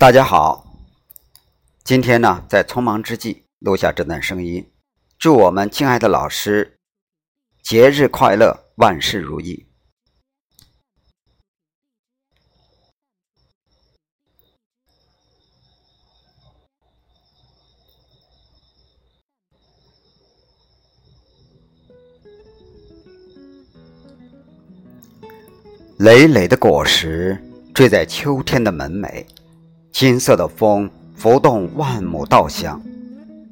大家好，今天呢，在匆忙之际录下这段声音，祝我们敬爱的老师节日快乐，万事如意。累累的果实坠在秋天的门楣。金色的风拂动万亩稻香，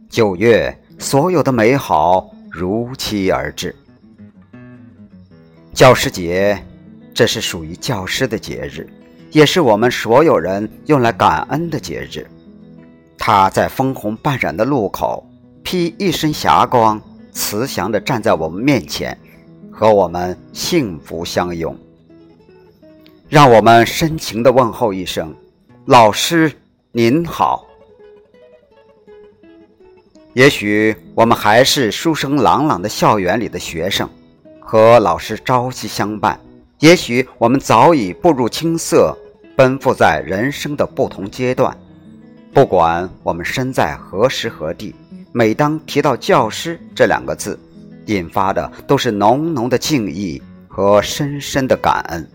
九月所有的美好如期而至。教师节，这是属于教师的节日，也是我们所有人用来感恩的节日。他在枫红半染的路口，披一身霞光，慈祥地站在我们面前，和我们幸福相拥。让我们深情地问候一声。老师您好，也许我们还是书声朗朗的校园里的学生，和老师朝夕相伴；也许我们早已步入青涩，奔赴在人生的不同阶段。不管我们身在何时何地，每当提到教师这两个字，引发的都是浓浓的敬意和深深的感恩。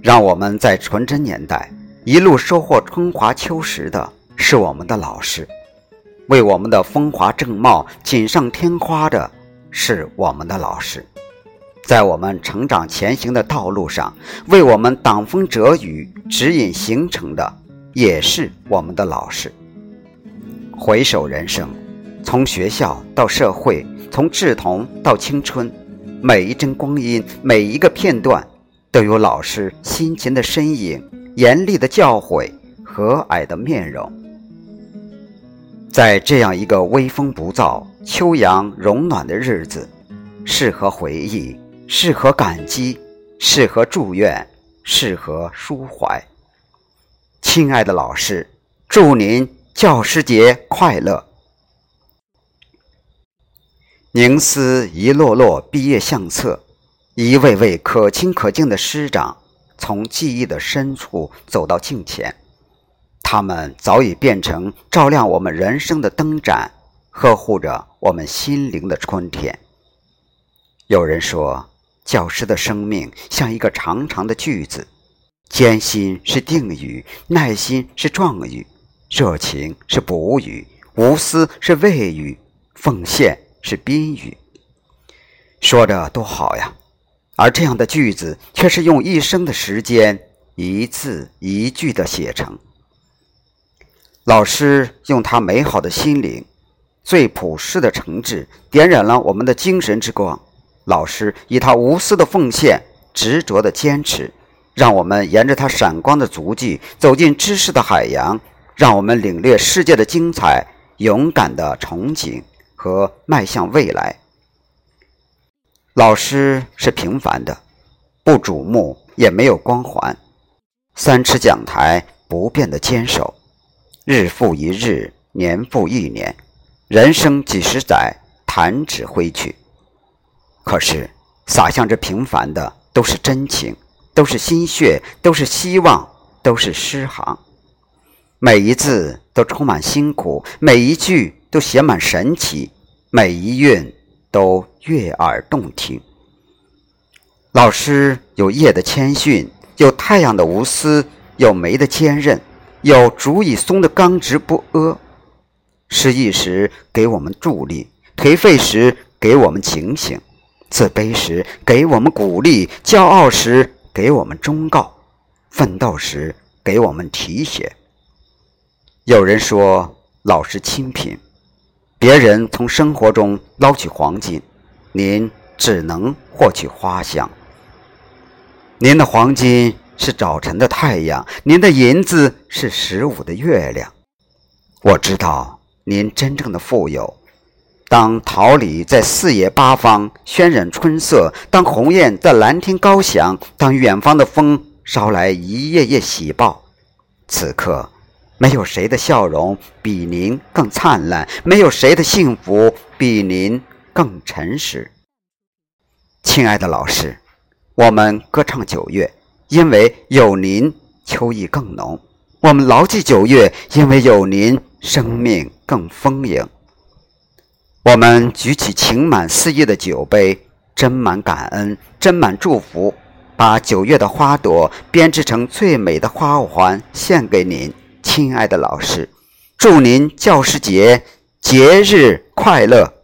让我们在纯真年代一路收获春华秋实的是我们的老师，为我们的风华正茂锦上添花的是我们的老师，在我们成长前行的道路上为我们挡风遮雨、指引行程的也是我们的老师。回首人生，从学校到社会，从稚童到青春，每一帧光阴，每一个片段。都有老师辛勤的身影、严厉的教诲、和蔼的面容。在这样一个微风不燥、秋阳融暖的日子，适合回忆，适合感激，适合祝愿，适合抒怀。亲爱的老师，祝您教师节快乐！凝思一摞摞毕业相册。一位位可亲可敬的师长，从记忆的深处走到镜前，他们早已变成照亮我们人生的灯盏，呵护着我们心灵的春天。有人说，教师的生命像一个长长的句子，艰辛是定语，耐心是状语，热情是补语，无私是谓语，奉献是宾语。说着多好呀！而这样的句子，却是用一生的时间，一字一句的写成。老师用他美好的心灵，最朴实的诚挚，点燃了我们的精神之光。老师以他无私的奉献，执着的坚持，让我们沿着他闪光的足迹，走进知识的海洋，让我们领略世界的精彩，勇敢的憧憬和迈向未来。老师是平凡的，不瞩目，也没有光环。三尺讲台不变的坚守，日复一日，年复一年，人生几十载，弹指挥去。可是洒向这平凡的，都是真情，都是心血，都是希望，都是诗行。每一字都充满辛苦，每一句都写满神奇，每一韵。都悦耳动听。老师有夜的谦逊，有太阳的无私，有梅的坚韧，有竹已松的刚直不阿。失意时给我们助力，颓废时给我们警醒，自卑时给我们鼓励，骄傲时给我们忠告，奋斗时给我们提携。有人说，老师清贫。别人从生活中捞取黄金，您只能获取花香。您的黄金是早晨的太阳，您的银子是十五的月亮。我知道您真正的富有。当桃李在四野八方渲染春色，当鸿雁在蓝天高翔，当远方的风捎来一页页喜报，此刻。没有谁的笑容比您更灿烂，没有谁的幸福比您更诚实。亲爱的老师，我们歌唱九月，因为有您秋意更浓。我们牢记九月，因为有您，生命更丰盈。我们举起情满四溢的酒杯，斟满感恩，斟满祝福，把九月的花朵编织成最美的花环，献给您，亲爱的老师。祝您教师节节日快乐！